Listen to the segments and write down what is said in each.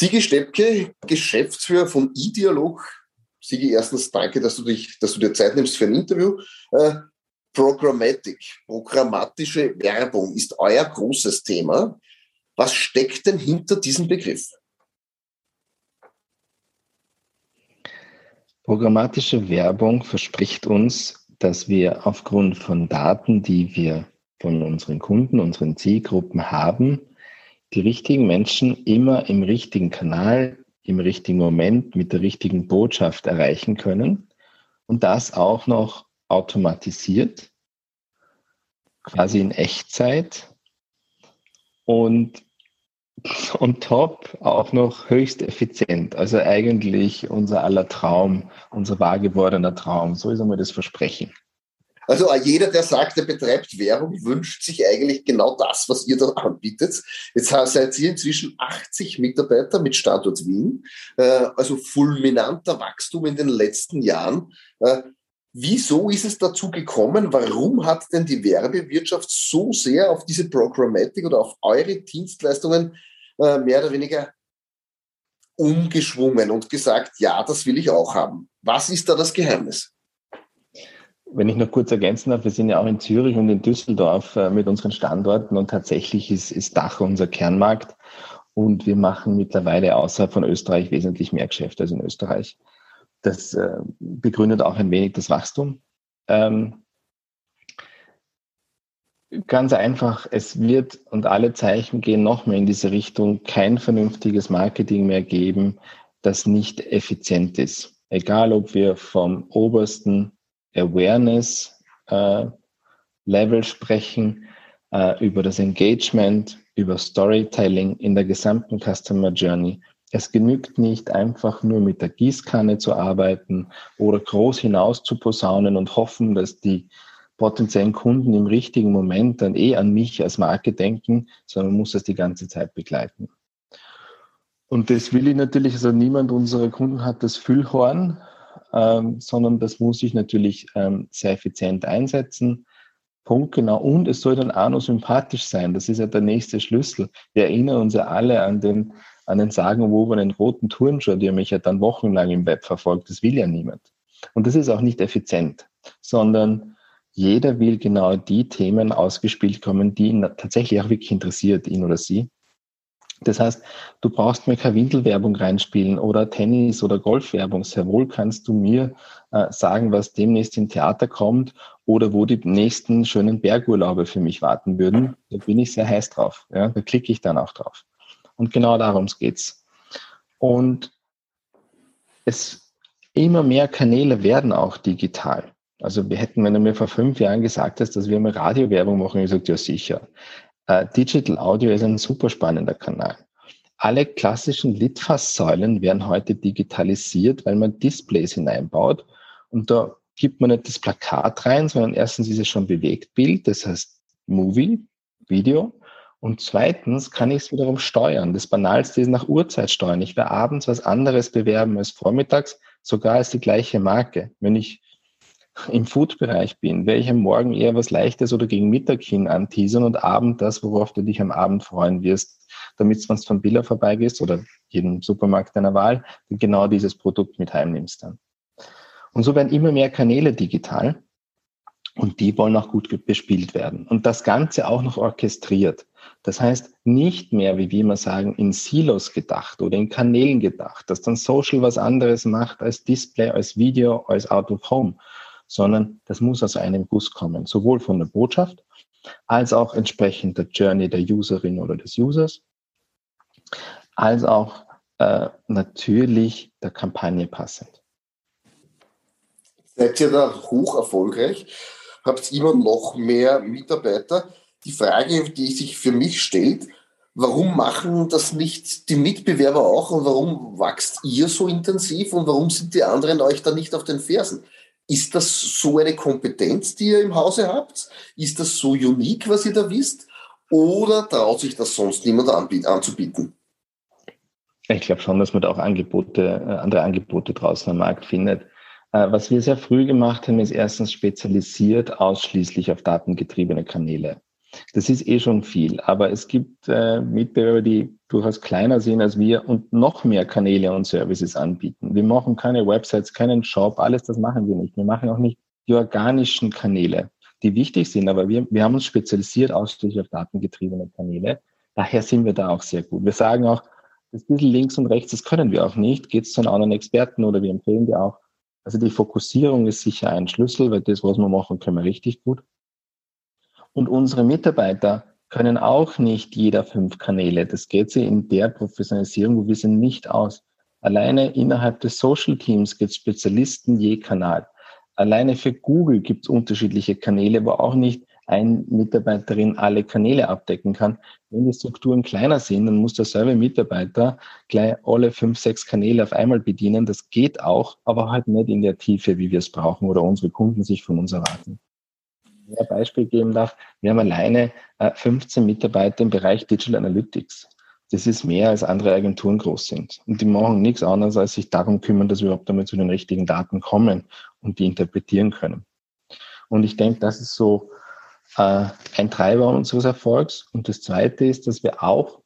Sigi Steppke, Geschäftsführer von iDialog. Sigi, erstens danke, dass du, dich, dass du dir Zeit nimmst für ein Interview. Äh, Programmatic, programmatische Werbung ist euer großes Thema. Was steckt denn hinter diesem Begriff? Programmatische Werbung verspricht uns, dass wir aufgrund von Daten, die wir von unseren Kunden, unseren Zielgruppen haben, die richtigen Menschen immer im richtigen Kanal, im richtigen Moment mit der richtigen Botschaft erreichen können und das auch noch automatisiert, quasi in Echtzeit und on top auch noch höchst effizient. Also eigentlich unser aller Traum, unser wahr gewordener Traum. So ist einmal das Versprechen. Also jeder, der sagt, er betreibt Werbung, wünscht sich eigentlich genau das, was ihr da anbietet. Jetzt seid ihr inzwischen 80 Mitarbeiter mit Standort Wien, äh, also fulminanter Wachstum in den letzten Jahren. Äh, wieso ist es dazu gekommen? Warum hat denn die Werbewirtschaft so sehr auf diese Programmatic oder auf eure Dienstleistungen äh, mehr oder weniger umgeschwungen und gesagt, ja, das will ich auch haben. Was ist da das Geheimnis? Wenn ich noch kurz ergänzen darf, wir sind ja auch in Zürich und in Düsseldorf äh, mit unseren Standorten und tatsächlich ist, ist Dach unser Kernmarkt und wir machen mittlerweile außerhalb von Österreich wesentlich mehr Geschäfte als in Österreich. Das äh, begründet auch ein wenig das Wachstum. Ähm, Ganz einfach, es wird und alle Zeichen gehen noch mehr in diese Richtung, kein vernünftiges Marketing mehr geben, das nicht effizient ist. Egal, ob wir vom obersten Awareness äh, sprechen, äh, über das Engagement, über Storytelling in der gesamten Customer Journey. Es genügt nicht einfach nur mit der Gießkanne zu arbeiten oder groß hinaus zu posaunen und hoffen, dass die potenziellen Kunden im richtigen Moment dann eh an mich als Marke denken, sondern man muss das die ganze Zeit begleiten. Und das will ich natürlich, also niemand unserer Kunden hat das Füllhorn, ähm, sondern das muss ich natürlich ähm, sehr effizient einsetzen. Punkt genau. Und es soll dann auch noch sympathisch sein. Das ist ja der nächste Schlüssel. Wir erinnern uns ja alle an den, an den sagenwobenen roten Turnschuh, der mich ja dann wochenlang im Web verfolgt. Das will ja niemand. Und das ist auch nicht effizient, sondern jeder will genau die Themen ausgespielt kommen, die ihn tatsächlich auch wirklich interessiert, ihn oder sie. Das heißt, du brauchst mir keine Windelwerbung reinspielen oder Tennis- oder Golfwerbung. Sehr wohl kannst du mir äh, sagen, was demnächst im Theater kommt oder wo die nächsten schönen Bergurlaube für mich warten würden. Da bin ich sehr heiß drauf. Ja, da klicke ich dann auch drauf. Und genau darum geht's. Und es immer mehr Kanäle werden auch digital. Also wir hätten, wenn du mir vor fünf Jahren gesagt hast, dass wir mal Radiowerbung machen, ich gesagt, ja sicher. Uh, Digital Audio ist ein super spannender Kanal. Alle klassischen Litfaßsäulen werden heute digitalisiert, weil man Displays hineinbaut und da gibt man nicht das Plakat rein, sondern erstens ist es schon Bewegtbild, das heißt Movie, Video. Und zweitens kann ich es wiederum steuern. Das Banalste ist nach Uhrzeit steuern. Ich werde abends was anderes bewerben als vormittags, sogar als die gleiche Marke. Wenn ich im Food-Bereich bin, werde ich am Morgen eher was Leichtes oder gegen Mittag hin anteasern und Abend das, worauf du dich am Abend freuen wirst, damit wenn du von Billa vorbeigehst oder jeden Supermarkt deiner Wahl, genau dieses Produkt mit heimnimmst dann. Und so werden immer mehr Kanäle digital und die wollen auch gut bespielt werden. Und das Ganze auch noch orchestriert. Das heißt, nicht mehr, wie wir immer sagen, in Silos gedacht oder in Kanälen gedacht, dass dann Social was anderes macht als Display, als Video, als Out of Home, sondern das muss aus einem Guss kommen, sowohl von der Botschaft als auch entsprechend der Journey der Userin oder des Users, als auch äh, natürlich der Kampagne passend. Seid ihr da hoch erfolgreich? Habt immer noch mehr Mitarbeiter? Die Frage, die sich für mich stellt, warum machen das nicht die Mitbewerber auch und warum wächst ihr so intensiv und warum sind die anderen euch da nicht auf den Fersen? Ist das so eine Kompetenz, die ihr im Hause habt? Ist das so unique, was ihr da wisst? Oder traut sich das sonst niemand anzubieten? Ich glaube schon, dass man da auch Angebote, äh, andere Angebote draußen am Markt findet. Äh, was wir sehr früh gemacht haben, ist erstens spezialisiert ausschließlich auf datengetriebene Kanäle. Das ist eh schon viel, aber es gibt äh, Mitbewerber, die durchaus kleiner sind als wir und noch mehr Kanäle und Services anbieten. Wir machen keine Websites, keinen Shop, alles das machen wir nicht. Wir machen auch nicht die organischen Kanäle, die wichtig sind, aber wir, wir haben uns spezialisiert ausschließlich auf datengetriebene Kanäle. Daher sind wir da auch sehr gut. Wir sagen auch, das bisschen links und rechts, das können wir auch nicht. Geht es zu einem anderen Experten oder wir empfehlen dir auch. Also die Fokussierung ist sicher ein Schlüssel, weil das, was wir machen, können wir richtig gut. Und unsere Mitarbeiter können auch nicht jeder fünf Kanäle. Das geht sie in der Professionalisierung, wo wir sind nicht aus. Alleine innerhalb des Social Teams gibt es Spezialisten je Kanal. Alleine für Google gibt es unterschiedliche Kanäle, wo auch nicht ein Mitarbeiterin alle Kanäle abdecken kann. Wenn die Strukturen kleiner sind, dann muss der Server-Mitarbeiter gleich alle fünf, sechs Kanäle auf einmal bedienen. Das geht auch, aber halt nicht in der Tiefe, wie wir es brauchen oder unsere Kunden sich von uns erwarten mehr Beispiel geben darf, wir haben alleine 15 äh, Mitarbeiter im Bereich Digital Analytics. Das ist mehr, als andere Agenturen groß sind. Und die machen nichts anderes, als sich darum kümmern, dass wir überhaupt damit zu den richtigen Daten kommen und die interpretieren können. Und ich denke, das ist so äh, ein Treiber unseres Erfolgs. Und das Zweite ist, dass wir auch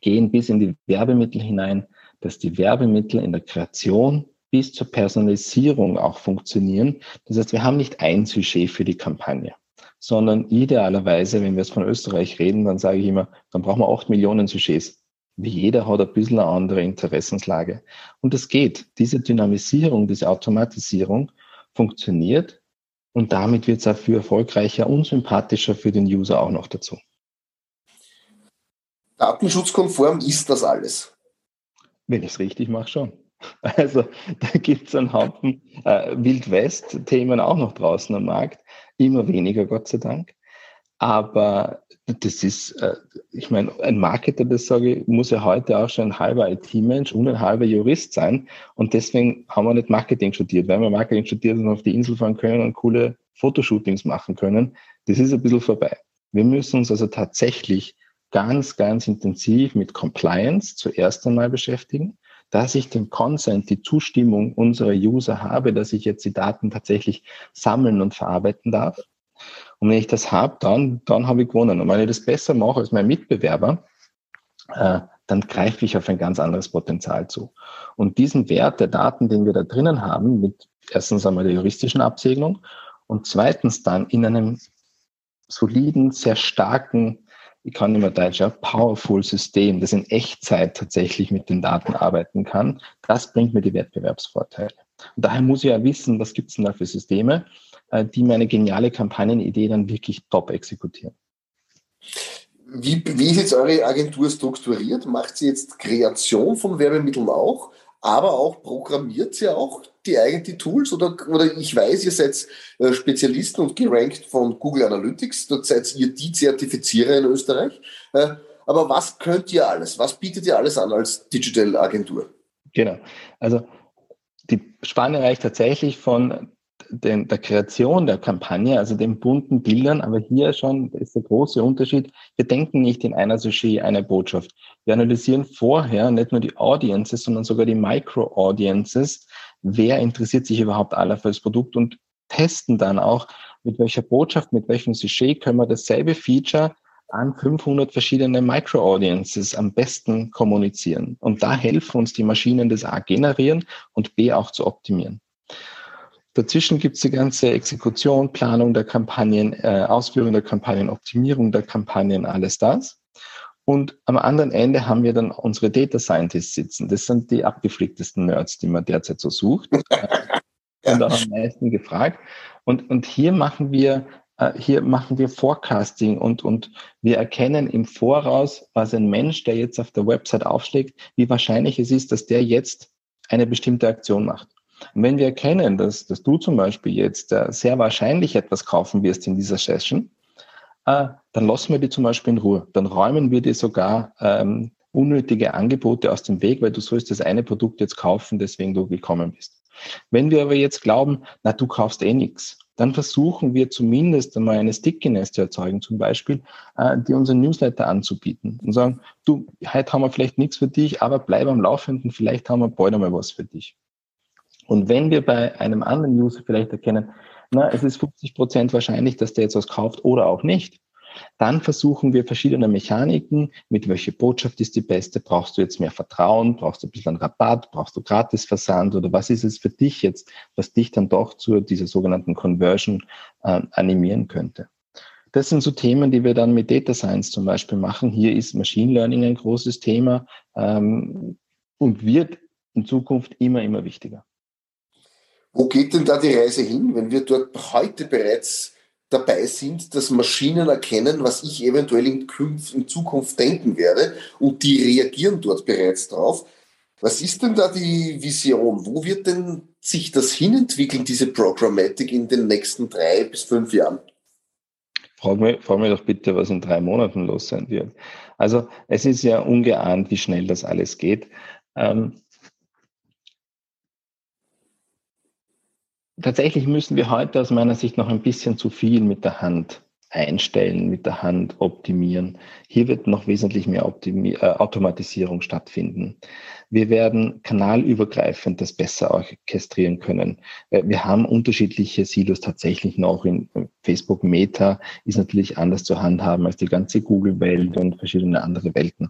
gehen bis in die Werbemittel hinein, dass die Werbemittel in der Kreation bis zur Personalisierung auch funktionieren. Das heißt, wir haben nicht ein Sujet für die Kampagne, sondern idealerweise, wenn wir jetzt von Österreich reden, dann sage ich immer, dann brauchen wir acht Millionen Sujets. Wie jeder hat ein bisschen eine andere Interessenslage. Und das geht. Diese Dynamisierung, diese Automatisierung funktioniert und damit wird es auch viel erfolgreicher und sympathischer für den User auch noch dazu. Datenschutzkonform ist das alles. Wenn ich es richtig mache, schon. Also da gibt es einen Haufen äh, Wildwest-Themen auch noch draußen am Markt. Immer weniger, Gott sei Dank. Aber das ist, äh, ich meine, ein Marketer, das sage ich, muss ja heute auch schon ein halber IT-Mensch und ein halber Jurist sein. Und deswegen haben wir nicht Marketing studiert. Wenn wir Marketing studiert und auf die Insel fahren können und coole Fotoshootings machen können, das ist ein bisschen vorbei. Wir müssen uns also tatsächlich ganz, ganz intensiv mit Compliance zuerst einmal beschäftigen dass ich den Consent, die Zustimmung unserer User habe, dass ich jetzt die Daten tatsächlich sammeln und verarbeiten darf. Und wenn ich das habe, dann, dann habe ich gewonnen. Und wenn ich das besser mache als mein Mitbewerber, äh, dann greife ich auf ein ganz anderes Potenzial zu. Und diesen Wert der Daten, den wir da drinnen haben, mit erstens einmal der juristischen Absegnung und zweitens dann in einem soliden, sehr starken ich kann mehr Deutsch, ja, powerful System, das in Echtzeit tatsächlich mit den Daten arbeiten kann, das bringt mir die Wettbewerbsvorteile. Und daher muss ich ja wissen, was gibt es denn da für Systeme, äh, die meine geniale Kampagnenidee dann wirklich top exekutieren. Wie, wie ist jetzt eure Agentur strukturiert? Macht sie jetzt Kreation von Werbemitteln auch? Aber auch programmiert ihr auch die eigenen Tools oder, oder ich weiß, ihr seid äh, Spezialisten und gerankt von Google Analytics, dort seid ihr die Zertifizierer in Österreich. Äh, aber was könnt ihr alles? Was bietet ihr alles an als Digital Agentur? Genau. Also die Spanne reicht tatsächlich von den, der Kreation der Kampagne, also den bunten Bildern, aber hier schon ist der große Unterschied. Wir denken nicht in einer Sujet eine Botschaft. Wir analysieren vorher nicht nur die Audiences, sondern sogar die Micro-Audiences. Wer interessiert sich überhaupt aller für das Produkt und testen dann auch, mit welcher Botschaft, mit welchem Sujet können wir dasselbe Feature an 500 verschiedene Micro-Audiences am besten kommunizieren. Und da helfen uns die Maschinen, das A generieren und B auch zu optimieren. Dazwischen gibt es die ganze Exekution, Planung der Kampagnen, äh, Ausführung der Kampagnen, Optimierung der Kampagnen, alles das. Und am anderen Ende haben wir dann unsere Data Scientists sitzen. Das sind die abgeflicktesten Nerds, die man derzeit so sucht. und auch am meisten gefragt. Und, und hier machen wir äh, hier machen wir Forecasting und, und wir erkennen im Voraus, was ein Mensch, der jetzt auf der Website aufschlägt, wie wahrscheinlich es ist, dass der jetzt eine bestimmte Aktion macht. Und wenn wir erkennen, dass, dass du zum Beispiel jetzt äh, sehr wahrscheinlich etwas kaufen wirst in dieser Session, äh, dann lassen wir die zum Beispiel in Ruhe. Dann räumen wir dir sogar ähm, unnötige Angebote aus dem Weg, weil du sollst das eine Produkt jetzt kaufen, deswegen du gekommen bist. Wenn wir aber jetzt glauben, na, du kaufst eh nichts, dann versuchen wir zumindest einmal eine Stickiness zu erzeugen, zum Beispiel, äh, die unseren Newsletter anzubieten und sagen, du, heute haben wir vielleicht nichts für dich, aber bleib am Laufenden, vielleicht haben wir bald einmal was für dich. Und wenn wir bei einem anderen User vielleicht erkennen, na, es ist 50 Prozent wahrscheinlich, dass der jetzt was kauft oder auch nicht, Dann versuchen wir verschiedene Mechaniken, mit welche Botschaft ist die beste, brauchst du jetzt mehr Vertrauen, brauchst du ein bisschen Rabatt, brauchst du Gratisversand oder was ist es für dich jetzt, was dich dann doch zu dieser sogenannten Conversion äh, animieren könnte. Das sind so Themen, die wir dann mit Data Science zum Beispiel machen. Hier ist Machine Learning ein großes Thema ähm, und wird in Zukunft immer, immer wichtiger. Wo geht denn da die Reise hin, wenn wir dort heute bereits dabei sind, dass Maschinen erkennen, was ich eventuell in, Zukunft denken werde und die reagieren dort bereits drauf? Was ist denn da die Vision? Wo wird denn sich das hinentwickeln, diese Programmatik in den nächsten drei bis fünf Jahren? Frag mir, frag mir doch bitte, was in drei Monaten los sein wird. Also es ist ja ungeahnt, wie schnell das alles geht. Ähm, tatsächlich müssen wir heute aus meiner Sicht noch ein bisschen zu viel mit der Hand einstellen, mit der Hand optimieren. Hier wird noch wesentlich mehr Optimi äh, Automatisierung stattfinden. Wir werden kanalübergreifend das besser orchestrieren können. Äh, wir haben unterschiedliche Silos tatsächlich noch in Facebook Meta ist natürlich anders zu handhaben als die ganze Google-Welt und verschiedene andere Welten.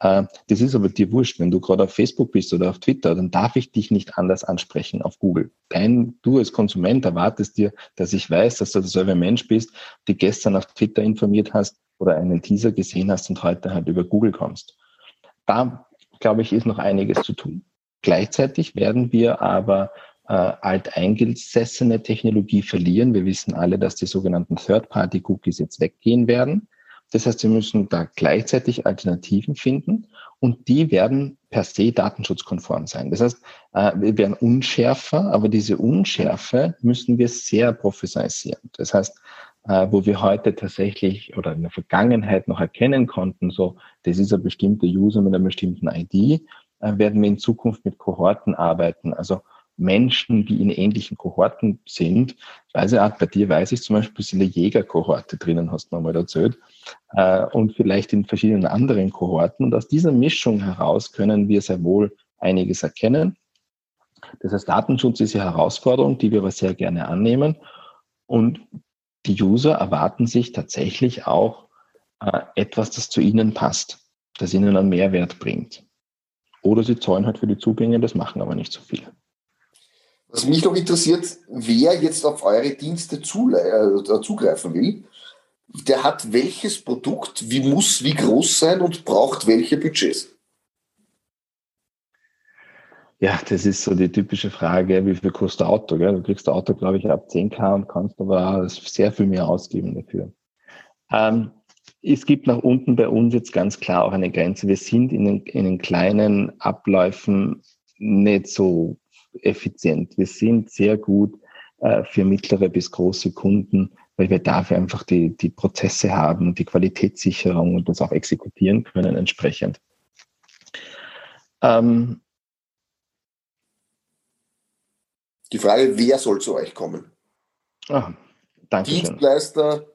Äh, das ist aber dir wurscht. Wenn du gerade auf Facebook bist oder auf Twitter, dann darf ich dich nicht anders ansprechen auf Google. Dein, du als Konsument erwartest dir, dass ich weiß, dass du derselbe Mensch bist, die gestern auf Twitter informiert hast oder einen Teaser gesehen hast und heute halt über Google kommst. Da, glaube ich, ist noch einiges zu tun. Gleichzeitig werden wir aber äh, alteingesessene Technologie verlieren. Wir wissen alle, dass die sogenannten Third-Party-Cookies jetzt weggehen werden. Das heißt, wir müssen da gleichzeitig Alternativen finden und die werden per se datenschutzkonform sein. Das heißt, äh, wir werden unschärfer, aber diese Unschärfe müssen wir sehr professionalisieren. Das heißt, wo wir heute tatsächlich oder in der Vergangenheit noch erkennen konnten, so, das ist ein bestimmter User mit einer bestimmten ID, äh, werden wir in Zukunft mit Kohorten arbeiten. Also Menschen, die in ähnlichen Kohorten sind. Also auch bei dir weiß ich zum Beispiel, du eine Jägerkohorte drinnen hast, nochmal erzählt, äh, und vielleicht in verschiedenen anderen Kohorten. Und aus dieser Mischung heraus können wir sehr wohl einiges erkennen. Das heißt, Datenschutz ist eine Herausforderung, die wir aber sehr gerne annehmen. Und die User erwarten sich tatsächlich auch äh, etwas, das zu ihnen passt, das ihnen einen Mehrwert bringt. Oder sie zahlen halt für die Zugänge, das machen aber nicht so viele. Was mich noch interessiert, wer jetzt auf eure Dienste äh, zugreifen will, der hat welches Produkt, wie muss wie groß sein und braucht welche Budgets? Ja, das ist so die typische Frage, wie viel kostet ein Auto? Gell? Du kriegst ein Auto, glaube ich, ab 10k und kannst aber sehr viel mehr ausgeben dafür. Ähm, es gibt nach unten bei uns jetzt ganz klar auch eine Grenze. Wir sind in den, in den kleinen Abläufen nicht so effizient. Wir sind sehr gut äh, für mittlere bis große Kunden, weil wir dafür einfach die, die Prozesse haben, die Qualitätssicherung und das auch exekutieren können entsprechend. Ähm, die Frage, wer soll zu euch kommen? Ah, danke Dienstleister,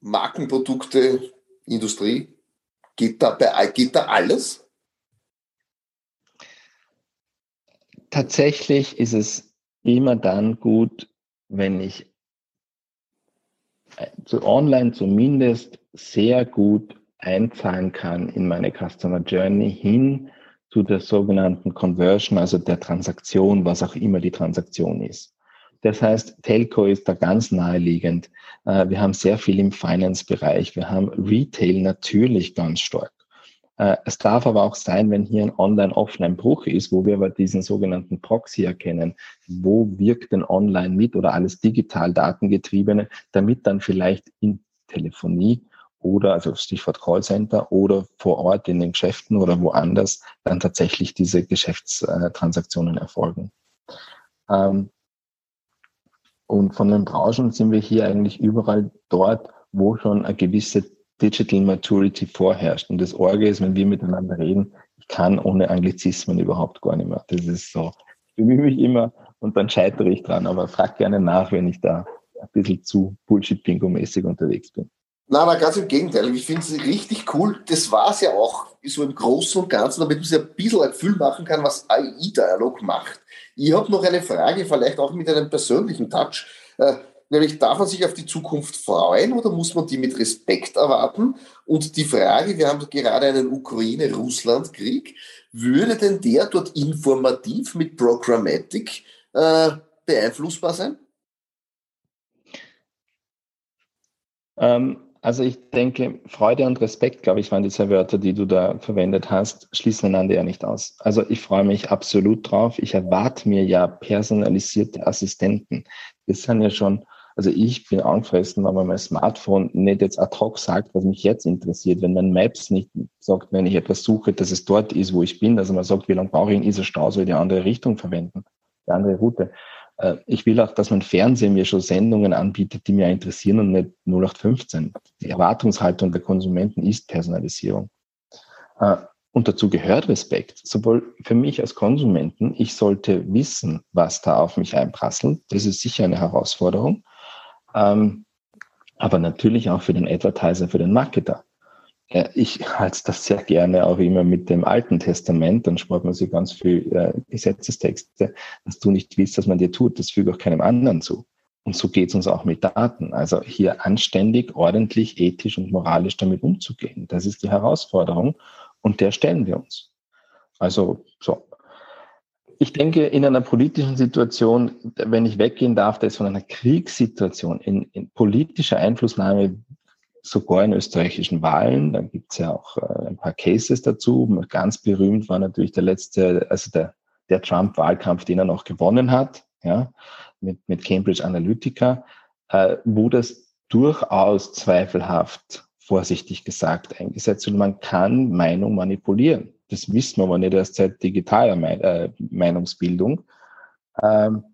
Markenprodukte, Industrie, geht da, bei, geht da alles? tatsächlich ist es immer dann gut, wenn ich zu online zumindest sehr gut einzahlen kann in meine Customer Journey hin zu der sogenannten Conversion, also der Transaktion, was auch immer die Transaktion ist. Das heißt, Telco ist da ganz naheliegend. Äh, wir haben sehr viel im Finance-Bereich. Wir haben Retail natürlich ganz stark. Äh, es darf aber auch sein, wenn hier ein Online-Offline-Bruch ist, wo wir aber diesen sogenannten Proxy erkennen, wo wirkt denn online mit oder alles digital datengetriebene, damit dann vielleicht in Telefonie oder, also Stichwort Callcenter oder vor Ort in den Geschäften oder woanders dann tatsächlich diese Geschäftstransaktionen erfolgen. Ähm, und von den Branchen sind wir hier eigentlich überall dort, wo schon eine gewisse Digital Maturity vorherrscht. Und das Orge ist, wenn wir miteinander reden, ich kann ohne Anglizismen überhaupt gar nicht mehr. Das ist so. Ich bemühe mich immer und dann scheitere ich dran, aber frag gerne nach, wenn ich da ein bisschen zu Bullshit-Bingo-mäßig unterwegs bin. Nein, nein, ganz im Gegenteil. Ich finde es richtig cool. Das war es ja auch so im Großen und Ganzen, damit man sich ein bisschen ein Gefühl machen kann, was AI-Dialog macht. Ich habe noch eine Frage, vielleicht auch mit einem persönlichen Touch. Äh, nämlich darf man sich auf die Zukunft freuen oder muss man die mit Respekt erwarten? Und die Frage, wir haben gerade einen Ukraine-Russland-Krieg, würde denn der dort informativ mit Programmatic äh, beeinflussbar sein? Ähm, also ich denke, Freude und Respekt, glaube ich, waren diese Wörter, die du da verwendet hast, schließen einander ja nicht aus. Also ich freue mich absolut drauf. Ich erwarte mir ja personalisierte Assistenten. Das sind ja schon, also ich bin angefressen, wenn man mein Smartphone nicht jetzt ad hoc sagt, was mich jetzt interessiert, wenn mein Maps nicht sagt, wenn ich etwas suche, dass es dort ist, wo ich bin, also man sagt, wie lange brauche ich in dieser Stau, soll ich die andere Richtung verwenden, die andere Route. Äh, ich will auch, dass mein Fernsehen mir schon Sendungen anbietet, die mir interessieren und nicht 0815. Die Erwartungshaltung der Konsumenten ist Personalisierung. Äh, und dazu gehört Respekt, sowohl für mich als Konsumenten. Ich sollte wissen, was da auf mich einprasselt. Das ist sicher eine Herausforderung. Ähm, aber natürlich auch für den Advertiser, für den Marketer. Ich halte das sehr gerne auch immer mit dem Alten Testament, dann spart man sich ganz viel äh, Gesetzestexte, dass du nicht willst, dass man dir tut, das füge auch keinem anderen zu. Und so geht es uns auch mit Daten. Also hier anständig, ordentlich, ethisch und moralisch damit umzugehen. Das ist die Herausforderung und der stellen wir uns. Also so. Ich denke, in einer politischen Situation, wenn ich weggehen darf, da ist von einer Kriegssituation in, in politischer Einflussnahme sogar in österreichischen Wahlen. Da gibt es ja auch äh, ein paar Cases dazu. Ganz berühmt war natürlich der letzte, also der, der Trump-Wahlkampf, den er noch gewonnen hat, ja, mit, mit Cambridge Analytica, äh, wo das durchaus zweifelhaft, vorsichtig gesagt, eingesetzt wird. Man kann Meinung manipulieren. Das wissen wir aber nicht erst seit digitaler äh, Meinungsbildung. Ähm,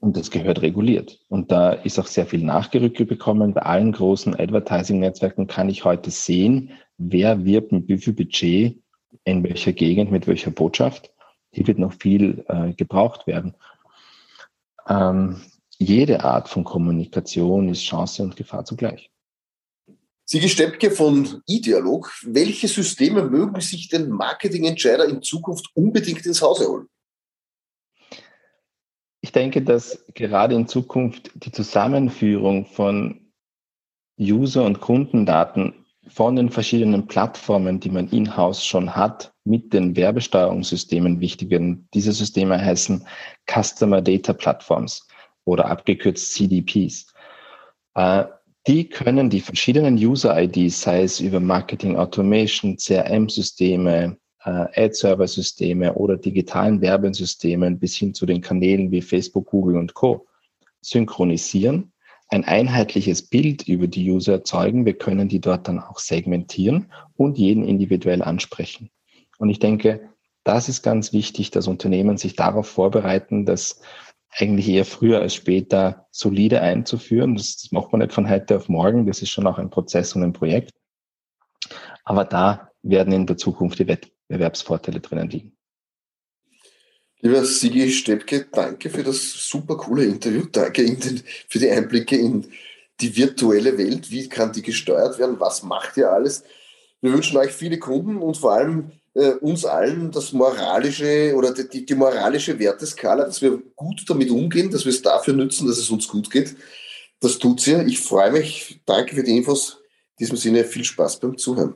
und das gehört reguliert. Und da ist auch sehr viel nachgerückt bekommen. Bei allen großen Advertising-Netzwerken kann ich heute sehen, wer wirbt mit wie viel Budget in welcher Gegend, mit welcher Botschaft. Hier wird noch viel äh, gebraucht werden. Ähm, jede Art von Kommunikation ist Chance und Gefahr zugleich. Sigi Steppke von iDialog, welche Systeme mögen sich den Marketingentscheider in Zukunft unbedingt ins Hause holen? Ich denke, dass gerade in Zukunft die Zusammenführung von User- und Kundendaten von den verschiedenen Plattformen, die man in-house schon hat, mit den Werbesteuerungssystemen wichtig werden. Diese Systeme heißen Customer Data Platforms oder abgekürzt CDPs. Äh, die können die verschiedenen User-IDs, sei es über Marketing Automation, CRM-Systeme, äh, Ad-Server-Systeme oder digitalen Werbesystemen bis hin zu den Kanälen wie Facebook, Google und Co. synchronisieren, ein einheitliches Bild über die User erzeugen. Wir können die dort dann auch segmentieren und jeden individuell ansprechen. Und ich denke, das ist ganz wichtig, dass Unternehmen sich darauf vorbereiten, dass eigentlich eher früher als später solide einzuführen. Das, das macht man nicht von heute auf morgen. Das ist schon auch ein Prozess und ein Projekt. Aber da werden in der Zukunft die Wettbewerbsvorteile drinnen liegen. Lieber Sigi Steppke, danke für das super coole Interview. Danke den, für die Einblicke in die virtuelle Welt. Wie kann die gesteuert werden? Was macht ihr alles? Wir wünschen euch viele Kunden und vor allem äh, uns allen das moralische oder die, die moralische Werteskala, dass wir gut damit umgehen, dass wir es dafür nützen, dass es uns gut geht. Das tut's ihr. Ich freue mich. Danke für die Infos. In diesem Sinne viel Spaß beim Zuhören.